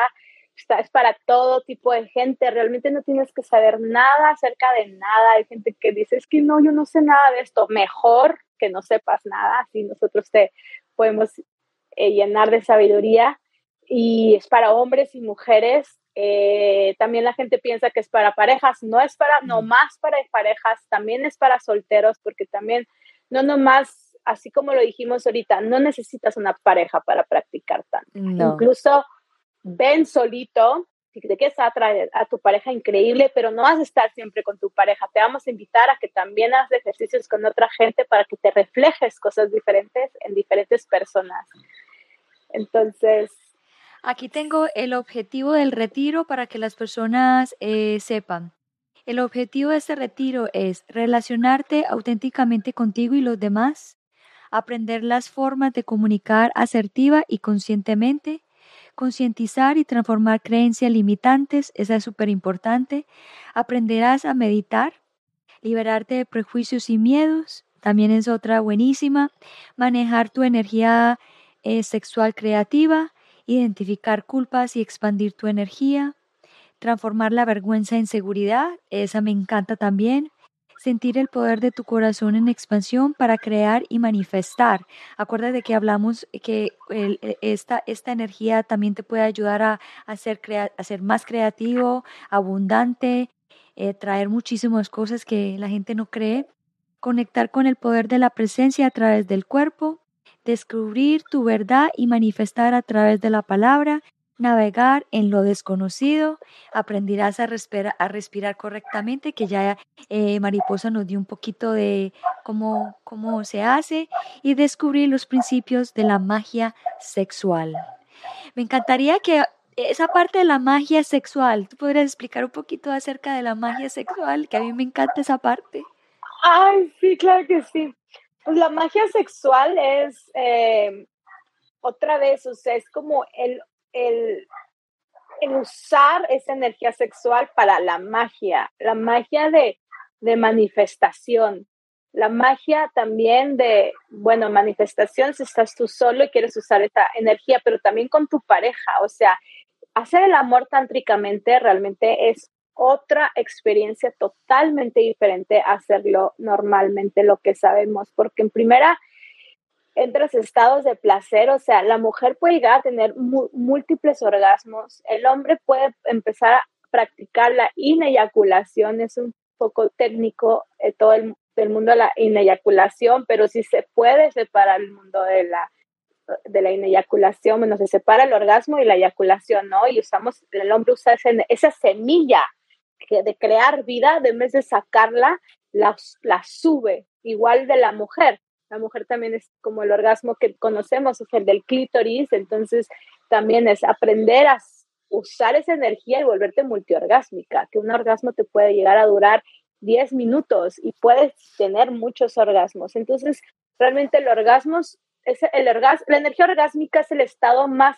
Está, es para todo tipo de gente, realmente no tienes que saber nada acerca de nada, hay gente que dice, es que no, yo no sé nada de esto, mejor que no sepas nada, así nosotros te podemos eh, llenar de sabiduría y es para hombres y mujeres eh, también la gente piensa que es para parejas, no es para, no más para parejas, también es para solteros, porque también, no nomás, así como lo dijimos ahorita, no necesitas una pareja para practicar tanto. Incluso ven solito, si te quieres atraer a tu pareja, increíble, pero no vas a estar siempre con tu pareja. Te vamos a invitar a que también hagas ejercicios con otra gente para que te reflejes cosas diferentes en diferentes personas. Entonces, Aquí tengo el objetivo del retiro para que las personas eh, sepan. El objetivo de este retiro es relacionarte auténticamente contigo y los demás, aprender las formas de comunicar asertiva y conscientemente, concientizar y transformar creencias limitantes, esa es súper importante, aprenderás a meditar, liberarte de prejuicios y miedos, también es otra buenísima. Manejar tu energía eh, sexual creativa, identificar culpas y expandir tu energía, transformar la vergüenza en seguridad, esa me encanta también. Sentir el poder de tu corazón en expansión para crear y manifestar. Acuérdate que hablamos que e, esta, esta energía también te puede ayudar a, a, ser, a ser más creativo, abundante, eh, traer muchísimas cosas que la gente no cree, conectar con el poder de la presencia a través del cuerpo, descubrir tu verdad y manifestar a través de la palabra, navegar en lo desconocido, aprenderás a respirar, correctamente, que ya eh, Mariposa nos dio un poquito de cómo, cómo se hace, y descubrir los principios de la magia sexual. Me encantaría que esa parte de la magia sexual, ¿tú podrías explicar un poquito acerca de la magia sexual? Que a mí me encanta esa parte. Ay, sí, claro que sí. Pues la magia sexual es, eh, otra vez, o sea, es como el, el, el, usar esa energía sexual para la magia, la magia de, de manifestación, la magia también de, bueno, manifestación si estás tú solo y quieres usar esa energía, pero también con tu pareja, o sea, hacer el amor tántricamente realmente es otra experiencia totalmente diferente a hacerlo normalmente, lo que sabemos, porque en primera entras estados de placer, o sea, la mujer puede llegar a tener múltiples orgasmos, el hombre puede empezar a practicar la ineyaculación, es un poco técnico eh, todo el, el mundo de la ineyaculación, pero sí se puede separar el mundo de la de la ineyaculación, bueno, se separa el orgasmo y la eyaculación, ¿no? Y usamos, el hombre usa esa semilla de crear vida, de vez de sacarla, la, la sube, igual de la mujer. La mujer también es como el orgasmo que conocemos, es el del clítoris, entonces también es aprender a usar esa energía y volverte multiorgásmica, que un orgasmo te puede llegar a durar 10 minutos y puedes tener muchos orgasmos. Entonces, realmente el orgasmo es el la energía orgásmica es el estado más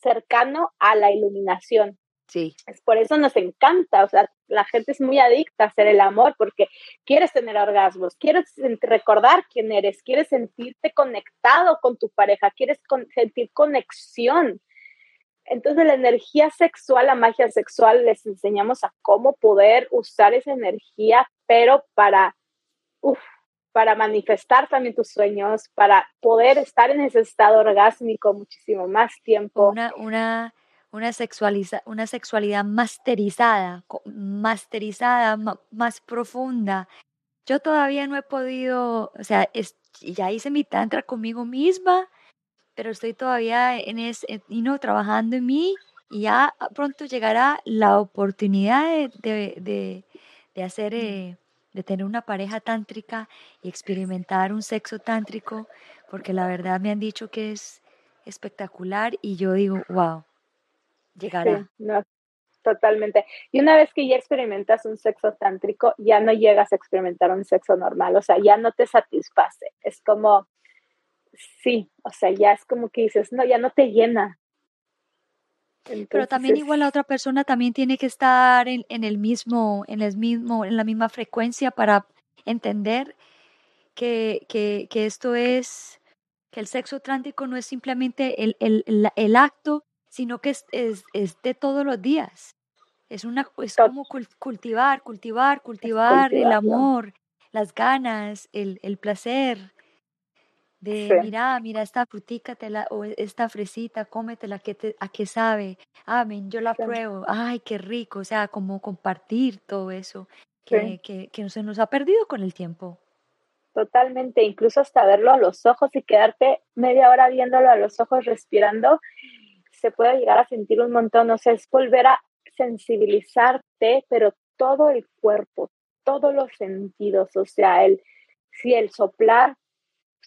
cercano a la iluminación. Sí. Es por eso nos encanta, o sea, la gente es muy adicta a hacer el amor porque quieres tener orgasmos, quieres recordar quién eres, quieres sentirte conectado con tu pareja, quieres sentir conexión. Entonces la energía sexual, la magia sexual, les enseñamos a cómo poder usar esa energía, pero para, uf, para manifestar también tus sueños, para poder estar en ese estado orgásmico muchísimo más tiempo. Una, una, una, sexualiza, una sexualidad masterizada, masterizada, más profunda. Yo todavía no he podido, o sea, ya hice mi tantra conmigo misma, pero estoy todavía en ese, y no, trabajando en mí y ya pronto llegará la oportunidad de, de, de hacer... Eh, de tener una pareja tántrica y experimentar un sexo tántrico, porque la verdad me han dicho que es espectacular y yo digo, wow, llegará. no, totalmente. Y una vez que ya experimentas un sexo tántrico, ya no llegas a experimentar un sexo normal, o sea, ya no te satisface. Es como, sí, o sea, ya es como que dices, no, ya no te llena, pero también igual la otra persona también tiene que estar en, en, el mismo, en el mismo, en la misma frecuencia para entender que, que, que esto es, que el sexo trántico no es simplemente el, el, el, acto, sino que es, es, es, de todos los días. Es una, es como cultivar, cultivar, cultivar el amor, las ganas, el, el placer, de mira, mira esta frutica o esta fresita, cómetela, que te, a qué sabe, amén, yo la pruebo, ay, qué rico, o sea, como compartir todo eso que, que, que se nos ha perdido con el tiempo. Totalmente, incluso hasta verlo a los ojos y quedarte media hora viéndolo a los ojos, respirando, se puede llegar a sentir un montón, o sea, es volver a sensibilizarte, pero todo el cuerpo, todos los sentidos, o sea, el, si el soplar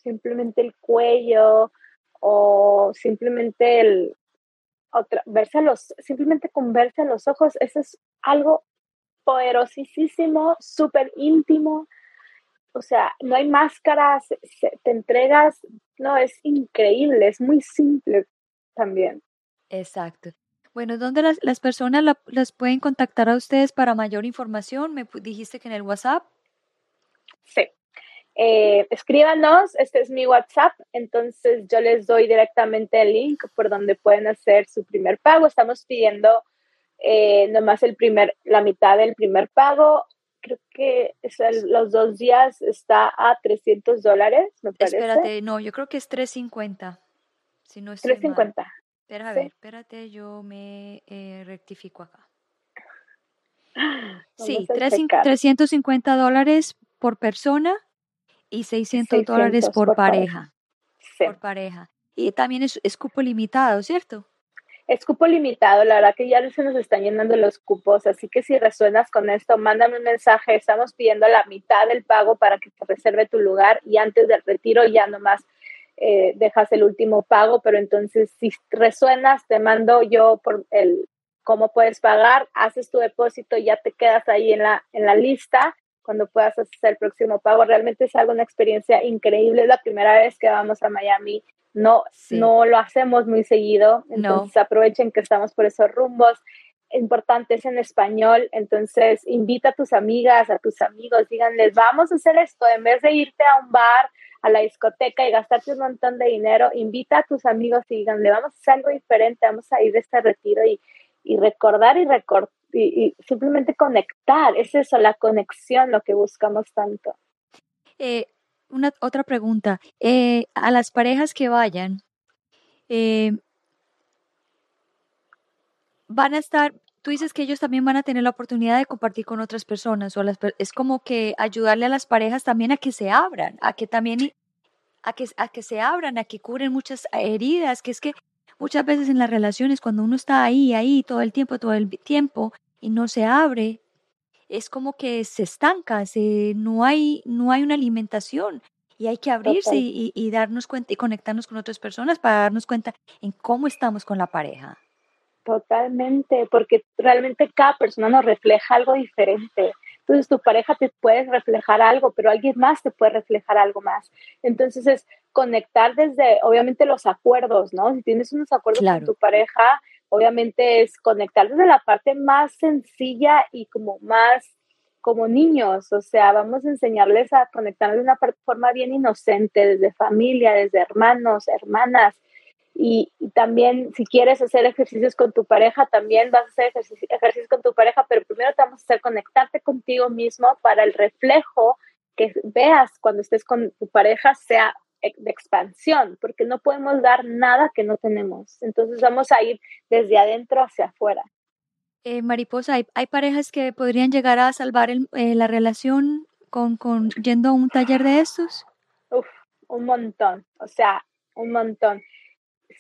simplemente el cuello o simplemente el otra, verse los, simplemente con verse a los ojos, eso es algo poderosísimo, súper íntimo. O sea, no hay máscaras, te entregas, no, es increíble, es muy simple también. Exacto. Bueno, ¿dónde las, las personas las pueden contactar a ustedes para mayor información? Me dijiste que en el WhatsApp. Sí, eh, escríbanos, este es mi WhatsApp, entonces yo les doy directamente el link por donde pueden hacer su primer pago. Estamos pidiendo eh, nomás el primer, la mitad del primer pago. Creo que es los dos días está a 300 dólares, me parece. Espérate, no, yo creo que es 350. Si no 350. Espera, a ver, espérate, yo me eh, rectifico acá. *gasps* sí, 350 dólares por persona y 600, dólares por, pareja. Por pareja. Y también es, es, cupo limitado, ¿cierto? Es cupo limitado, la verdad que ya se nos están llenando los cupos, así que si resuenas con esto, mándame un mensaje, estamos pidiendo la mitad del pago para que te reserve tu lugar y antes del retiro ya nomás eh, dejas el último pago, pero entonces si resuenas, te mando yo por el cómo puedes pagar, haces tu depósito, ya te quedas ahí en la, en la lista cuando puedas hacer el próximo pago. Realmente es algo, una experiencia increíble. Es la primera vez que vamos a Miami. No, no lo hacemos muy seguido. Entonces aprovechen que estamos por esos rumbos. Importante es en español. Entonces invita a tus amigas, a tus amigos, díganles, vamos a hacer esto. En vez de irte a un bar, a la discoteca y gastarte un montón de dinero, invita a tus amigos y díganle, vamos a hacer algo diferente, vamos a ir de este retiro y, y recordar y recordar y, simplemente conectar. Es eso, la conexión, lo que buscamos tanto. Eh, una otra pregunta. Eh, a las parejas que vayan, eh, van a estar, tú dices que ellos también van a tener la oportunidad de compartir con otras personas, o las, es como que ayudarle a las parejas también a que se abran, a que también a que, a que se abran, a que curen muchas heridas, que es que Muchas veces en las relaciones, cuando uno está ahí, ahí, todo el tiempo, todo el tiempo, y no se abre, es como que se estanca, se, no, hay, no hay una alimentación. Y hay que abrirse y, darnos cuenta y conectarnos con otras personas para darnos cuenta en cómo estamos con la pareja. Totalmente, porque realmente cada persona nos refleja algo diferente. Entonces tu pareja te puede reflejar algo, pero alguien más te puede reflejar algo más. Entonces es conectar desde, obviamente, los acuerdos, ¿no? Si tienes unos acuerdos con tu pareja, obviamente es conectar desde la parte más sencilla y como más como niños, o sea, vamos a enseñarles a conectarnos de una forma bien inocente, desde familia, desde hermanos, hermanas, y, también si quieres hacer ejercicios con tu pareja, también vas a hacer ejercicios, con tu pareja, pero primero te vamos a hacer conectarte contigo mismo para el reflejo que veas cuando estés con tu pareja sea de expansión, porque no podemos dar nada que no tenemos. Entonces vamos a ir desde adentro hacia afuera. Eh, mariposa, ¿hay, ¿hay, parejas que podrían llegar a salvar eh, la relación con, con yendo a un taller de estos? Uf, un montón, o sea, un montón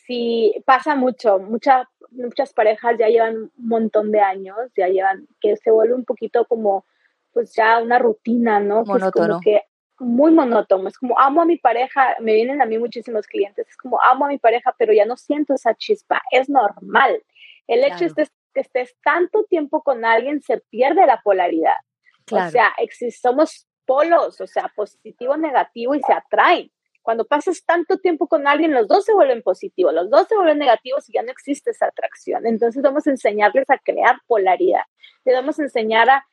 sí pasa mucho, muchas muchas parejas ya llevan un montón de años, ya llevan, que se vuelve un poquito como, pues ya una rutina, ¿no? Monótono. Que muy monótono, es como amo a mi pareja, me vienen a mí muchísimos clientes, es como amo a mi pareja, pero ya no siento esa chispa, es normal. El hecho de que estés tanto tiempo con alguien, se pierde la polaridad. O sea, somos polos, o sea, positivo, negativo y se atraen. Cuando pasas tanto tiempo con alguien, los dos se vuelven positivos, los dos se vuelven negativos y ya no existe esa atracción. Entonces vamos a enseñarles a crear polaridad. Les vamos a enseñar a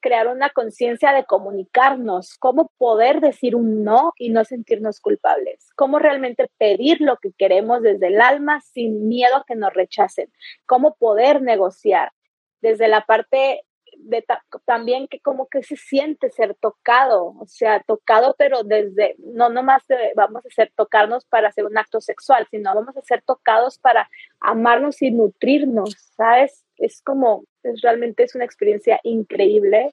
crear una conciencia de comunicarnos, cómo poder decir un no y no sentirnos culpables, cómo realmente pedir lo que queremos desde el alma sin miedo a que nos rechacen, cómo poder negociar desde la parte también que como que se siente ser tocado, o sea, tocado, pero desde, no nomás vamos a ser tocarnos para hacer un acto sexual, sino vamos a ser tocados para amarnos y nutrirnos, ¿sabes? Es como, es, realmente es una experiencia increíble.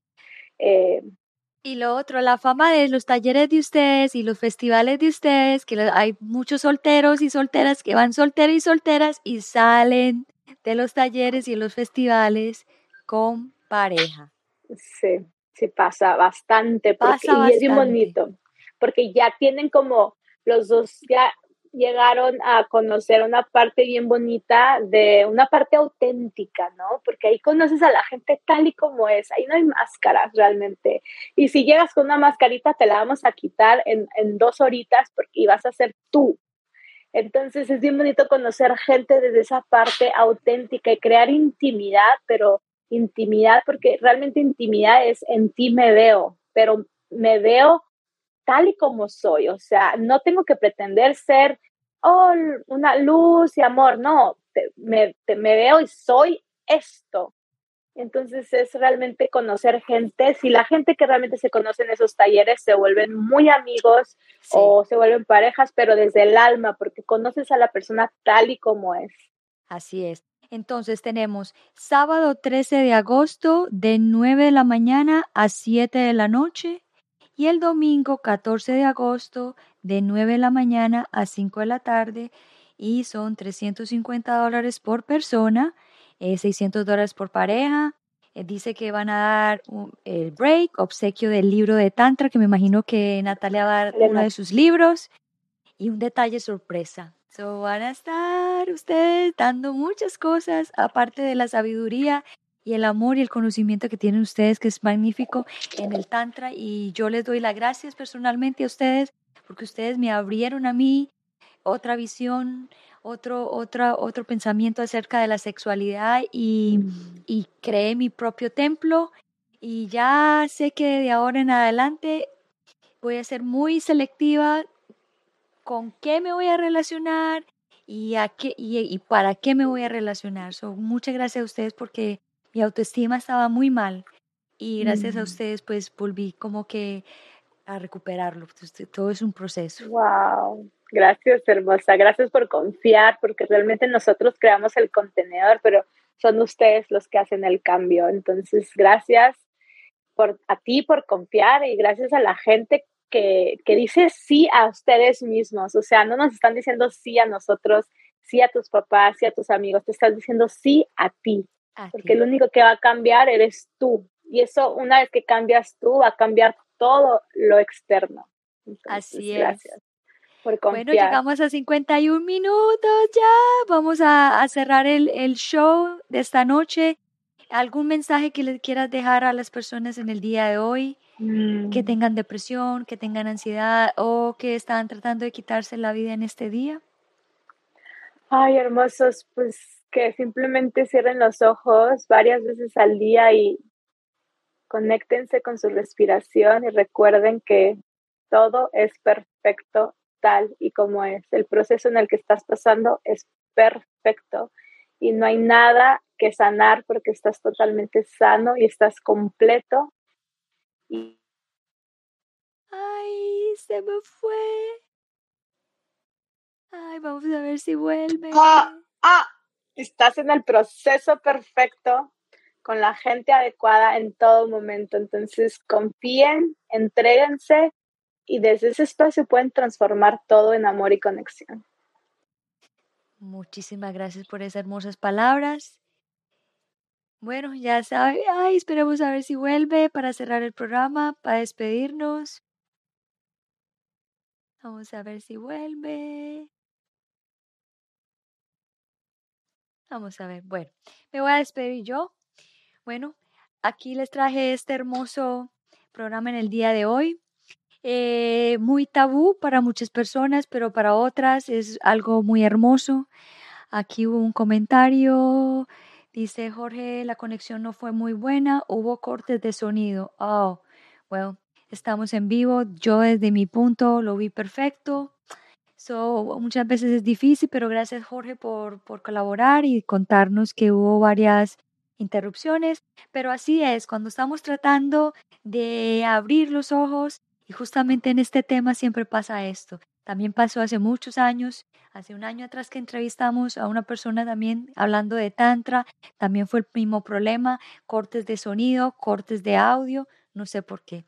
Eh, y lo otro, la fama de los talleres de ustedes y los festivales de ustedes, que hay muchos solteros y solteras que van solteros y solteras y salen de los talleres y los festivales con pareja. Sí, sí pasa bastante. Porque, y es bien bonito, porque ya tienen como los dos, ya llegaron a conocer una parte bien bonita de una parte auténtica, ¿no? Porque ahí conoces a la gente tal y como es, ahí no hay máscaras realmente. Y si llegas con una mascarita, te la vamos a quitar en, en dos horitas porque vas a ser tú. Entonces es bien bonito conocer gente desde esa parte auténtica y crear intimidad, pero intimidad, porque realmente intimidad es en ti me veo, pero me veo tal y como soy, o sea, no tengo que pretender ser oh, una luz y amor, no, me, me veo y soy esto. Entonces es realmente conocer gente. Si la gente que realmente se conoce en esos talleres se vuelven muy amigos o se vuelven parejas, pero desde el alma, porque conoces a la persona tal y como es. Así es. Entonces tenemos sábado 13 de agosto de 9 de la mañana a 7 de la noche y el domingo 14 de agosto de 9 de la mañana a 5 de la tarde y son 350 dólares por persona, 600 eh, dólares por pareja. Eh, dice que van a dar el break, obsequio del libro de Tantra, que me imagino que Natalia va a dar uno de sus libros y un detalle sorpresa. So, van a estar ustedes dando muchas cosas, aparte de la sabiduría y el amor y el conocimiento que tienen ustedes, que es magnífico en el Tantra. Y yo les doy las gracias personalmente a ustedes, porque ustedes me abrieron a mí otra visión, otro, otra, otro pensamiento acerca de la sexualidad y, y creé mi propio templo. Y ya sé que de ahora en adelante voy a ser muy selectiva con qué me voy a relacionar y, a qué, y, para qué me voy a relacionar. So, muchas gracias a ustedes porque mi autoestima estaba muy mal y gracias a mm. ustedes pues volví como que a recuperarlo. todo es un proceso. Wow. Gracias, hermosa. Gracias por confiar, porque realmente nosotros creamos el contenedor, pero son ustedes los que hacen el cambio. Entonces, gracias por, a ti por confiar y gracias a la gente que, que dice sí a ustedes mismos, o sea, no nos están diciendo sí a nosotros, sí a tus papás, sí a tus amigos, te estás diciendo sí a ti, porque el único que va a cambiar eres tú. Y eso, una vez que cambias tú, va a cambiar todo lo externo. Así es. Gracias. Por bueno, llegamos a 51 minutos ya. Vamos a, cerrar el, el, show de esta noche. ¿Algún mensaje que les quieras dejar a las personas en el día de hoy? Que mm. tengan depresión, que tengan ansiedad o que están tratando de quitarse la vida en este día? Ay, hermosos, pues que simplemente cierren los ojos varias veces al día y conéctense con su respiración y recuerden que todo es perfecto tal y como es. El proceso en el que estás pasando es perfecto y no hay nada que sanar porque estás totalmente sano y estás completo Ay, se me fue. Ay, vamos a ver si vuelve. Ah, ah, estás en el proceso perfecto con la gente adecuada en todo momento. Entonces, confíen, entréguense y desde ese espacio pueden transformar todo en amor y conexión. Muchísimas gracias por esas hermosas palabras. Bueno, ya sabe, ay, esperemos a ver si vuelve para cerrar el programa, para despedirnos. Vamos a ver si vuelve. Vamos a ver. Bueno, me voy a despedir yo. Bueno, aquí les traje este hermoso programa en el día de hoy. Eh, muy tabú para muchas personas, pero para otras es algo muy hermoso. Aquí hubo un comentario Dice Jorge, la conexión no fue muy buena, hubo cortes de sonido. Oh, well, estamos en vivo. Yo desde mi punto lo vi perfecto. So, muchas veces es difícil, pero gracias Jorge por, por colaborar y contarnos que hubo varias interrupciones. Pero así es, cuando estamos tratando de abrir los ojos y justamente en este tema siempre pasa esto. También pasó hace muchos años, hace un año atrás que entrevistamos a una persona también hablando de Tantra, también fue el mismo problema, cortes de sonido, cortes de audio, no sé por qué.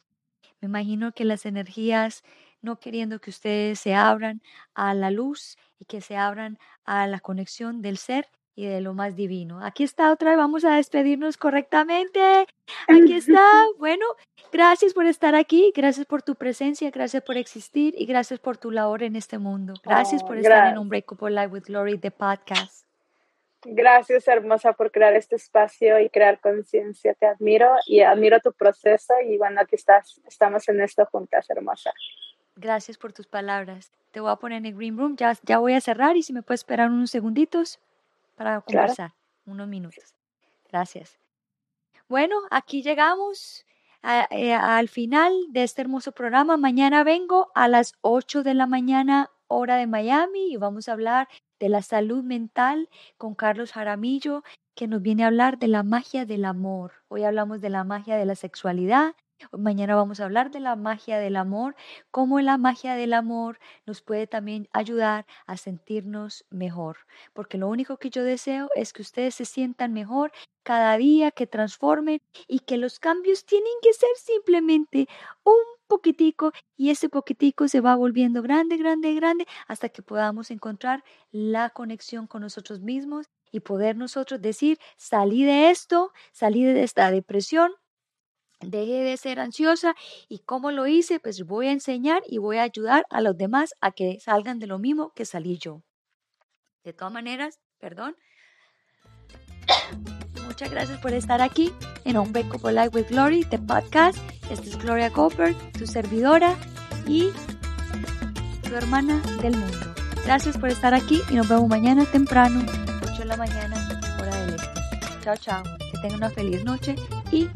Me imagino que las energías no queriendo que ustedes se abran a la luz y que se abran a la conexión del ser y de lo más divino. Aquí está otra vez, vamos a despedirnos correctamente. Aquí *laughs* está. Bueno, gracias por estar aquí, gracias por tu presencia, gracias por existir y gracias por tu labor en este mundo. Gracias por estar en Unbreakable Life with Glory, the podcast. Gracias, hermosa, por crear este espacio y crear conciencia. Te admiro y admiro tu proceso y bueno, aquí estás, estamos en esto juntas, hermosa. Gracias por tus palabras. Te voy a poner en el green room, ya, ya voy a cerrar y si me puedes esperar unos segunditos para conversar unos minutos. Gracias. Bueno, aquí llegamos eh, al final de este hermoso programa. Mañana vengo a las 8 de la mañana hora de Miami y vamos a hablar de la salud mental con Carlos Jaramillo, que nos viene a hablar de la magia del amor. Hoy hablamos de la magia de la sexualidad. Mañana vamos a hablar de la magia del amor, cómo la magia del amor nos puede también ayudar a sentirnos mejor. Porque lo único que yo deseo es que ustedes se sientan mejor cada día, que transformen y que los cambios tienen que ser simplemente un poquitico y ese poquitico se va volviendo grande, grande, grande hasta que podamos encontrar la conexión con nosotros mismos y poder nosotros decir, salí de esto, salí de esta depresión, dejé de ser ansiosa y cómo lo hice, pues voy a enseñar y voy a ayudar a los demás a que salgan de lo mismo que salí yo. De todas maneras, perdón. Muchas gracias por estar aquí en Un Break for Life with Glory, the podcast. Esta es Gloria Goldberg, tu servidora y tu hermana del mundo. Gracias por estar aquí y nos vemos mañana temprano, 8 de la mañana, hora del este. Chao, chao. Que tengan una feliz noche y